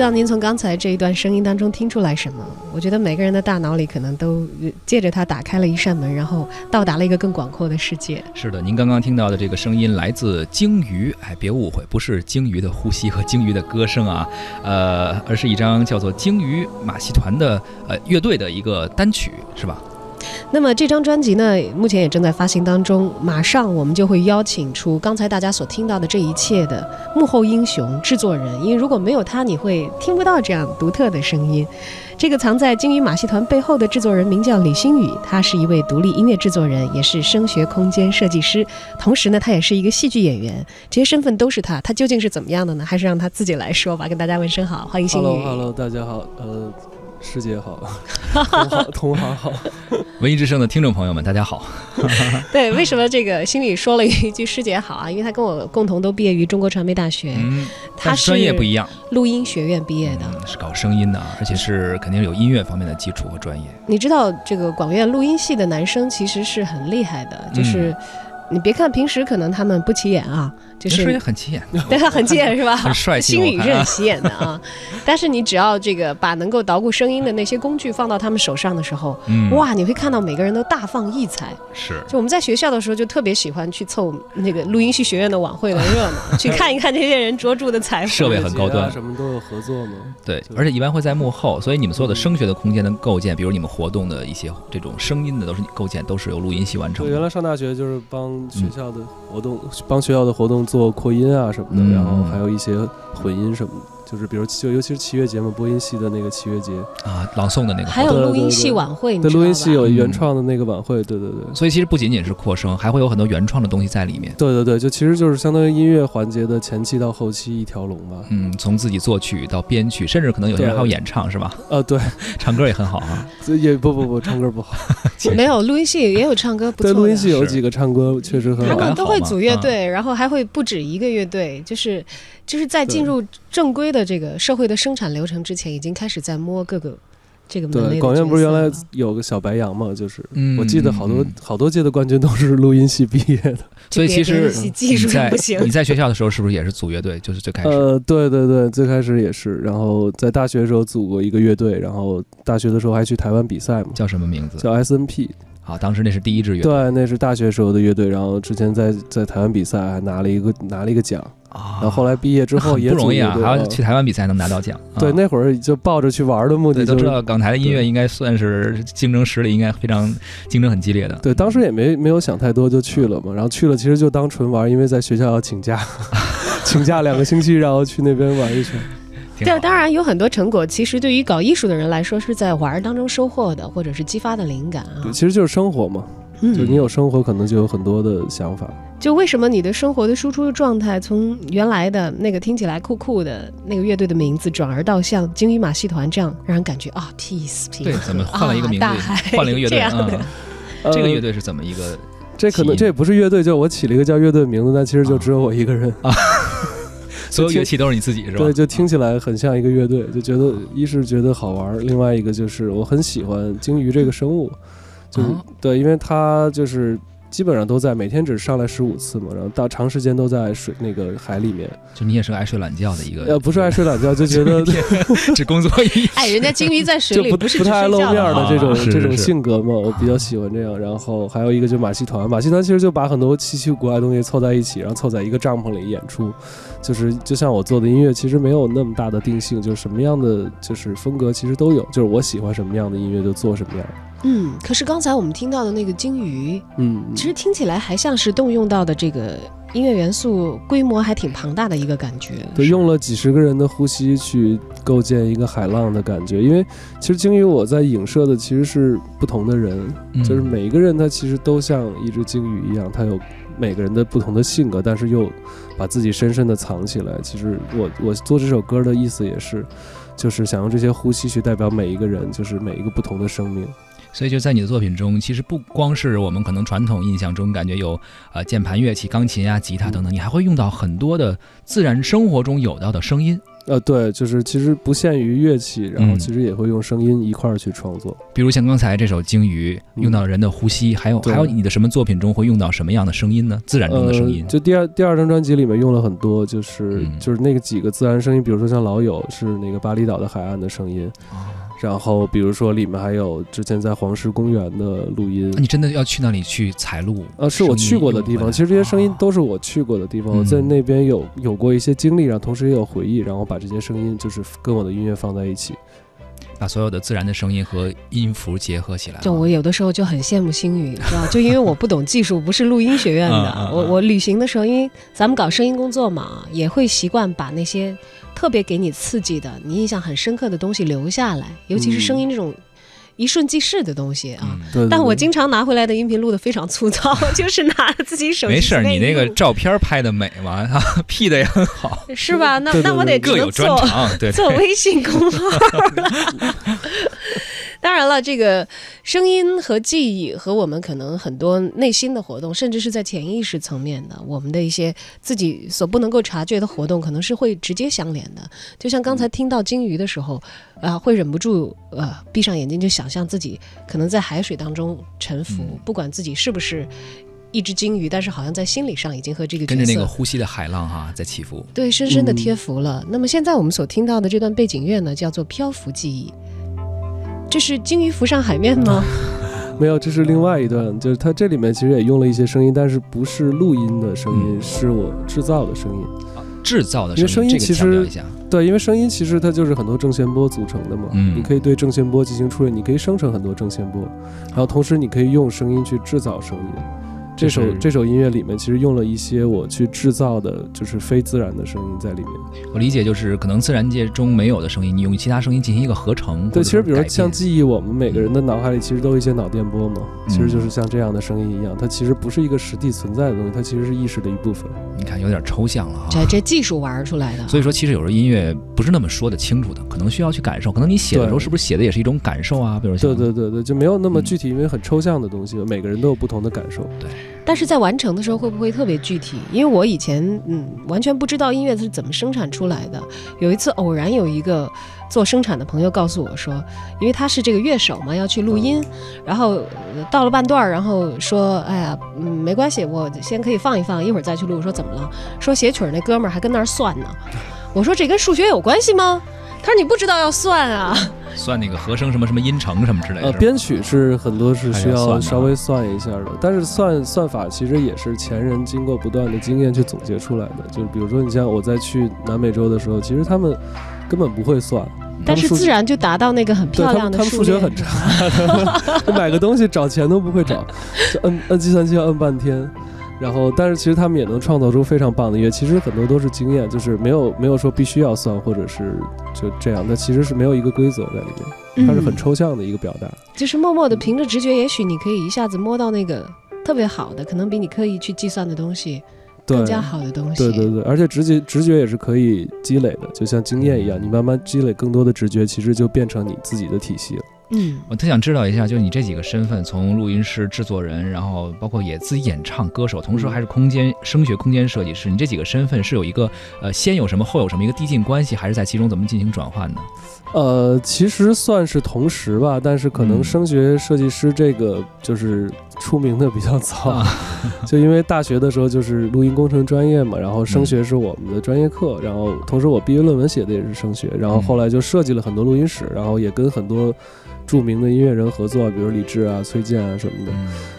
不知道您从刚才这一段声音当中听出来什么？我觉得每个人的大脑里可能都借着它打开了一扇门，然后到达了一个更广阔的世界。是的，您刚刚听到的这个声音来自鲸鱼，哎，别误会，不是鲸鱼的呼吸和鲸鱼的歌声啊，呃，而是一张叫做《鲸鱼马戏团》的呃乐队的一个单曲，是吧？那么这张专辑呢，目前也正在发行当中。马上我们就会邀请出刚才大家所听到的这一切的幕后英雄制作人，因为如果没有他，你会听不到这样独特的声音。这个藏在鲸鱼马戏团背后的制作人名叫李星宇，他是一位独立音乐制作人，也是声学空间设计师，同时呢，他也是一个戏剧演员。这些身份都是他，他究竟是怎么样的呢？还是让他自己来说吧。跟大家问声好，欢迎星宇。Hello，Hello，大家好，呃。师姐好，同行同行好，文艺之声的听众朋友们，大家好。对，为什么这个心里说了一句师姐好啊？因为他跟我共同都毕业于中国传媒大学，他是专业不一样，录音学院毕业的，是搞声音的，而且是肯定有音乐方面的基础和专业。你知道这个广院录音系的男生其实是很厉害的，就是你别看平时可能他们不起眼啊。就是很起眼，对他很起眼 是吧？很帅气，心里是很起眼的啊。但是你只要这个把能够捣鼓声音的那些工具放到他们手上的时候，哇，你会看到每个人都大放异彩。是，就我们在学校的时候就特别喜欢去凑那个录音系学院的晚会的热闹，去看一看这些人卓著的才华。设备很高端，什么都有合作吗？对，而且一般会在幕后，所以你们所有的声学的空间的构建，比如你们活动的一些这种声音的都是构建，都是由录音系完成。原来上大学就是帮学校的活动，帮学校的活动做扩音啊。什么的，然后还有一些混音什么的。就是比如就尤其是器乐节嘛播音系的那个器乐节啊，朗诵的那个，还有录音系晚会，对录音系有原创的那个晚会，对对对。所以其实不仅仅是扩声，还会有很多原创的东西在里面。对对对，就其实就是相当于音乐环节的前期到后期一条龙吧。嗯，从自己作曲到编曲，甚至可能有些人还有演唱，是吧？呃，对，唱歌也很好啊。也不不不，唱歌不好。没有录音系也有唱歌不错。对，录音系有几个唱歌确实很好。他们都会组乐队，然后还会不止一个乐队，就是就是在进入正规的这个社会的。生产流程之前已经开始在摸各个这个对广院不是原来有个小白羊嘛？就是我记得好多好多届的冠军都是录音系毕业的，所以其实技术在不行。你在学校的时候是不是也是组乐队？就是最开始呃，对对对，最开始也是。然后在大学的时候组过一个乐队，然后大学的时候还去台湾比赛嘛？叫什么名字？叫 S N P。好，当时那是第一支乐队，对，那是大学时候的乐队。然后之前在在台湾比赛还拿了一个拿了一个奖。然后后来毕业之后 也不容易啊，还要去台湾比赛能拿到奖。对，那会儿就抱着去玩的目的，都知道港台的音乐应该算是竞争实力应该非常竞争很激烈的。对，当时也没没有想太多就去了嘛。然后去了其实就当纯玩，因为在学校要请假，请假两个星期，然后去那边玩一圈。对，当然有很多成果，其实对于搞艺术的人来说是在玩当中收获的，或者是激发的灵感啊。对，其实就是生活嘛。就你有生活，可能就有很多的想法。就为什么你的生活的输出的状态，从原来的那个听起来酷酷的那个乐队的名字，转而到像鲸鱼马戏团这样，让人感觉啊，peace，对，怎么换了一个名字，换了一个乐队 啊？这个乐队是怎么一个？这可能这也不是乐队，就我起了一个叫乐队的名字，但其实就只有我一个人啊。所有乐器都是你自己是吧？对，就听起来很像一个乐队，就觉得一是觉得好玩，另外一个就是我很喜欢鲸鱼这个生物。就对，因为它就是基本上都在每天只上来十五次嘛，然后到长时间都在水那个海里面。就你也是个爱睡懒觉的一个，呃，不是爱睡懒觉，就觉得 只工作一。哎，人家鲸鱼在水里不不是不太爱露面的这种这种性格嘛，我比较喜欢这样。然后还有一个就马戏团，马戏团其实就把很多稀奇古怪的东西凑在一起，然后凑在一个帐篷里演出。就是就像我做的音乐，其实没有那么大的定性，就是什么样的就是风格其实都有，就是我喜欢什么样的音乐就做什么样。嗯，可是刚才我们听到的那个鲸鱼，嗯，其实听起来还像是动用到的这个音乐元素规模还挺庞大的一个感觉。对，用了几十个人的呼吸去构建一个海浪的感觉。因为其实鲸鱼我在影射的其实是不同的人，就是每一个人他其实都像一只鲸鱼一样，他有每个人的不同的性格，但是又把自己深深的藏起来。其实我我做这首歌的意思也是，就是想用这些呼吸去代表每一个人，就是每一个不同的生命。所以就在你的作品中，其实不光是我们可能传统印象中感觉有呃键盘乐器、钢琴啊、吉他等等，你还会用到很多的自然生活中有到的声音。呃，对，就是其实不限于乐器，然后其实也会用声音一块儿去创作。比如像刚才这首《鲸鱼》，用到人的呼吸，还有还有你的什么作品中会用到什么样的声音呢？自然中的声音。就第二第二张专辑里面用了很多，就是就是那个几个自然声音，比如说像《老友》是那个巴厘岛的海岸的声音。然后，比如说里面还有之前在黄石公园的录音，你真的要去那里去采录？呃，是我去过的地方。其实这些声音都是我去过的地方，我在那边有有过一些经历，然后同时也有回忆，然后把这些声音就是跟我的音乐放在一起。把所有的自然的声音和音符结合起来。就我有的时候就很羡慕星宇，是吧就因为我不懂技术，不是录音学院的。我我旅行的时候，因为咱们搞声音工作嘛，也会习惯把那些特别给你刺激的、你印象很深刻的东西留下来，尤其是声音这种。一瞬即逝的东西啊，但我经常拿回来的音频录的非常粗糙，就是拿自己手机。没事，你那个照片拍的美嘛，P 的也很好，是吧？那那我得各有专长，对，做微信公号了。当然了，这个声音和记忆和我们可能很多内心的活动，甚至是在潜意识层面的，我们的一些自己所不能够察觉的活动，可能是会直接相连的。就像刚才听到鲸鱼的时候，啊，会忍不住呃闭上眼睛就想象自己可能在海水当中沉浮，不管自己是不是一只鲸鱼，但是好像在心理上已经和这个跟着那个呼吸的海浪哈在起伏，对，深深的贴服了。那么现在我们所听到的这段背景乐呢，叫做漂浮记忆。这是鲸鱼浮上海面吗？没有，这是另外一段，就是它这里面其实也用了一些声音，但是不是录音的声音，是我制造的声音。制造的声音，因为声音其实对，因为声音其实它就是很多正弦波组成的嘛。嗯，你可以对正弦波进行处理，你可以生成很多正弦波，然后同时你可以用声音去制造声音。这首这首音乐里面其实用了一些我去制造的，就是非自然的声音在里面。我理解就是可能自然界中没有的声音，你用其他声音进行一个合成。对，其实比如像记忆，我们每个人的脑海里其实都有一些脑电波嘛，其实就是像这样的声音一样，它其实不是一个实地存在的东西，它其实是意识的一部分。你看有点抽象了哈。这这技术玩出来的。所以说，其实有时候音乐不是那么说得清楚的，可能需要去感受。可能你写的时候是不是写的也是一种感受啊？比如对对对对，就没有那么具体，因为很抽象的东西，每个人都有不同的感受。对。但是在完成的时候会不会特别具体？因为我以前嗯完全不知道音乐是怎么生产出来的。有一次偶然有一个做生产的朋友告诉我说，因为他是这个乐手嘛，要去录音，然后到了半段儿，然后说，哎呀，嗯，没关系，我先可以放一放，一会儿再去录。说怎么了？说写曲儿那哥们儿还跟那儿算呢。我说这跟数学有关系吗？他说你不知道要算啊。算那个和声什么什么音程什么之类的。呃，编曲是很多是需要稍微算一下的，但是算算法其实也是前人经过不断的经验去总结出来的。就是比如说，你像我在去南美洲的时候，其实他们根本不会算，但是自然就达到那个很漂亮的他们数学很差，买个东西找钱都不会找，就摁摁计算器要摁半天。然后，但是其实他们也能创造出非常棒的音乐。其实很多都是经验，就是没有没有说必须要算或者是就这样。那其实是没有一个规则在里面，它是很抽象的一个表达。就是默默的凭着直觉，也许你可以一下子摸到那个特别好的，可能比你刻意去计算的东西更加好的东西。对对对，而且直觉直觉也是可以积累的，就像经验一样，你慢慢积累更多的直觉，其实就变成你自己的体系了。嗯，我特想知道一下，就是你这几个身份，从录音师、制作人，然后包括也自己演唱歌手，同时还是空间声学空间设计师，你这几个身份是有一个呃先有什么后有什么一个递进关系，还是在其中怎么进行转换呢？呃，其实算是同时吧，但是可能声学设计师这个就是出名的比较早，就因为大学的时候就是录音工程专业嘛，然后声学是我们的专业课，然后同时我毕业论文写的也是声学，然后后来就设计了很多录音室，然后也跟很多。著名的音乐人合作，比如李志啊、崔健啊什么的，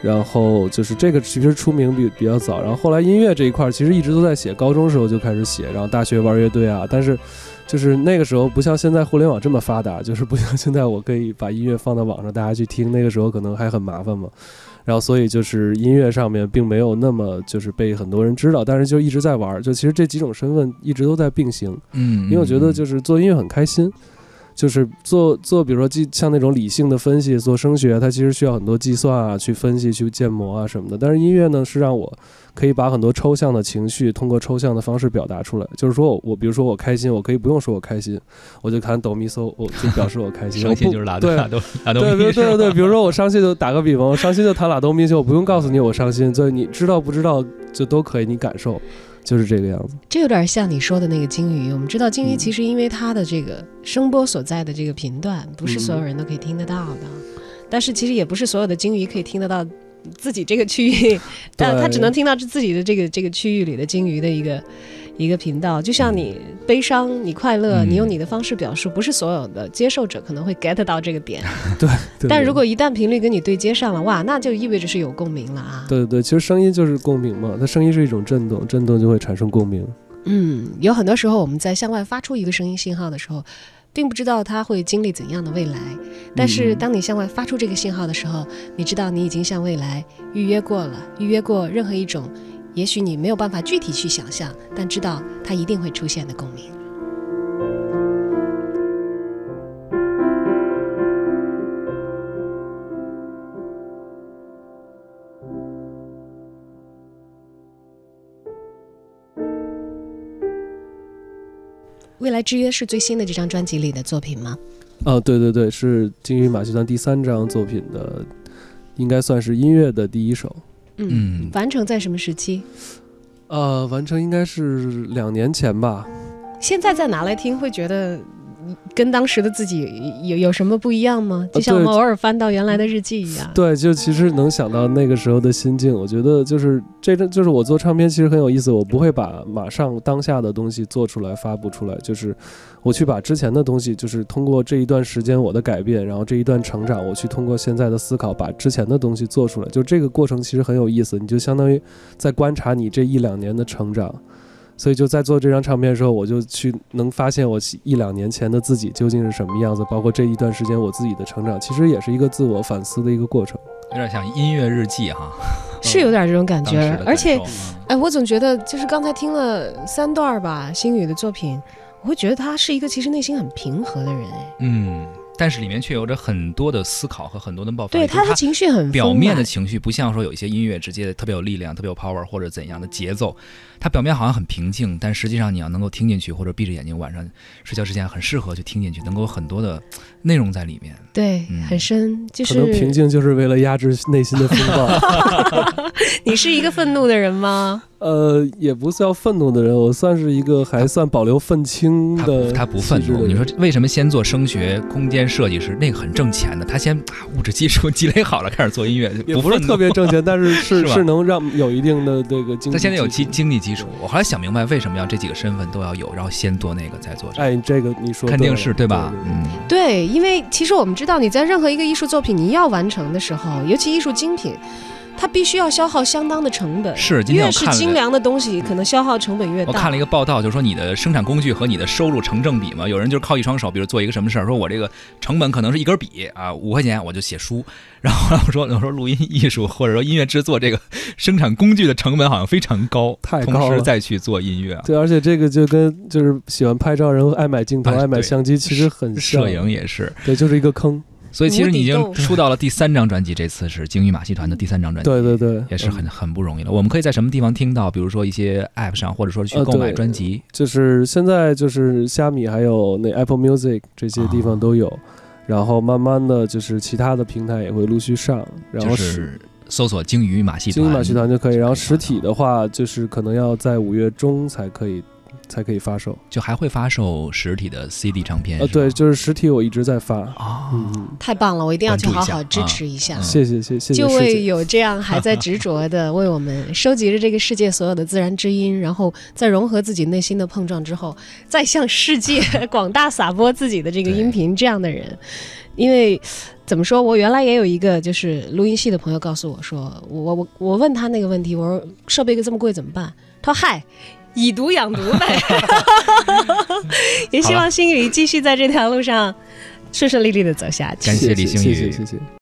然后就是这个其实出名比比较早，然后后来音乐这一块其实一直都在写，高中时候就开始写，然后大学玩乐队啊，但是就是那个时候不像现在互联网这么发达，就是不像现在我可以把音乐放到网上大家去听，那个时候可能还很麻烦嘛，然后所以就是音乐上面并没有那么就是被很多人知道，但是就一直在玩，就其实这几种身份一直都在并行，嗯，因为我觉得就是做音乐很开心。就是做做，比如说计像那种理性的分析，做声学，它其实需要很多计算啊，去分析、去建模啊什么的。但是音乐呢，是让我可以把很多抽象的情绪通过抽象的方式表达出来。就是说我我比如说我开心，我可以不用说我开心，我就弹哆咪嗦，我就表示我开心。伤心就是拉对拉哆拉哆。对对对对对，比如说我伤心就打个比方，我伤心就弹拉哆咪嗦，我不用告诉你我伤心，所以你知道不知道就都可以，你感受。就是这个样子。这有点像你说的那个鲸鱼。我们知道鲸鱼其实因为它的这个声波所在的这个频段，不是所有人都可以听得到的。但是其实也不是所有的鲸鱼可以听得到自己这个区域，但它只能听到自己的这个这个区域里的鲸鱼的一个。一个频道，就像你悲伤，你快乐，你用你的方式表述，不是所有的接受者可能会 get 到这个点。对。但如果一旦频率跟你对接上了，哇，那就意味着是有共鸣了啊。对对对，其实声音就是共鸣嘛，它声音是一种震动，震动就会产生共鸣。嗯，有很多时候我们在向外发出一个声音信号的时候，并不知道它会经历怎样的未来。但是当你向外发出这个信号的时候，你知道你已经向未来预约过了，预约过任何一种。也许你没有办法具体去想象，但知道它一定会出现的共鸣。未来之约是最新的这张专辑里的作品吗？哦，对对对，是金鱼马戏团第三张作品的，应该算是音乐的第一首。嗯，完成在什么时期？呃，完成应该是两年前吧。现在再拿来听，会觉得跟当时的自己有有什么不一样吗？就像我们偶尔翻到原来的日记一样。对，就其实能想到那个时候的心境。我觉得就是这个，就是我做唱片其实很有意思。我不会把马上当下的东西做出来发布出来，就是。我去把之前的东西，就是通过这一段时间我的改变，然后这一段成长，我去通过现在的思考，把之前的东西做出来。就这个过程其实很有意思，你就相当于在观察你这一两年的成长。所以就在做这张唱片的时候，我就去能发现我一两年前的自己究竟是什么样子，包括这一段时间我自己的成长，其实也是一个自我反思的一个过程。有点像音乐日记哈，是有点这种感觉。而且，哎，我总觉得就是刚才听了三段吧，星宇的作品。我会觉得他是一个其实内心很平和的人，哎，嗯。但是里面却有着很多的思考和很多的爆发。对他的情绪很表面的情绪，不像说有一些音乐直接特别有力量、特别有 power 或者怎样的节奏。它表面好像很平静，但实际上你要能够听进去，或者闭着眼睛晚上睡觉之前很适合去听进去，能够有很多的内容在里面。对，很深。就是可能平静就是为了压制内心的风暴。你是一个愤怒的人吗？呃，也不是要愤怒的人，我算是一个还算保留愤青的。他不愤怒。你说为什么先做声学空间设计师？那个很挣钱的。他先把物质基础积累好了，开始做音乐，也不是特别挣钱，但是 是是能让有一定的这个经济。他现在有经经济基础。我后来想明白，为什么要这几个身份都要有，然后先做那个，再做这个。哎，这个你说肯定是对吧？嗯，对，因为其实我们知道，你在任何一个艺术作品你要完成的时候，尤其艺术精品。它必须要消耗相当的成本，是越是精良的东西，可能消耗成本越大。我看了一个报道，就是说你的生产工具和你的收入成正比嘛。有人就是靠一双手，比如做一个什么事儿，说我这个成本可能是一根笔啊，五块钱我就写书。然后我说我说录音艺术或者说音乐制作这个生产工具的成本好像非常高，太高了。同时再去做音乐，对，而且这个就跟就是喜欢拍照人爱买镜头、爱买相机其实很像，摄影也是，对，就是一个坑。所以其实你已经出到了第三张专辑，这次是鲸鱼马戏团的第三张专辑，对对对，也是很很不容易了。我们可以在什么地方听到？比如说一些 App 上，或者说去购买专辑。就是现在就是虾米还有那 Apple Music 这些地方都有，然后慢慢的就是其他的平台也会陆续上。然后是搜索鲸鱼马戏团，鲸鱼马戏团就可以。然后实体的话，就是可能要在五月中才可以。才可以发售，就还会发售实体的 CD 唱片呃？对，就是实体，我一直在发啊。嗯，太棒了，我一定要去好好支持一下。谢谢谢谢。就为有这样还在执着的为我们收集着这个世界所有的自然之音，然后在融合自己内心的碰撞之后，再向世界广大撒播自己的这个音频，这样的人，因为怎么说，我原来也有一个就是录音系的朋友告诉我说，我我我问他那个问题，我说设备这么贵怎么办？他说嗨。以毒养毒呗，也希望星宇继续在这条路上顺顺利利的走下去。感谢李星宇，谢谢谢谢。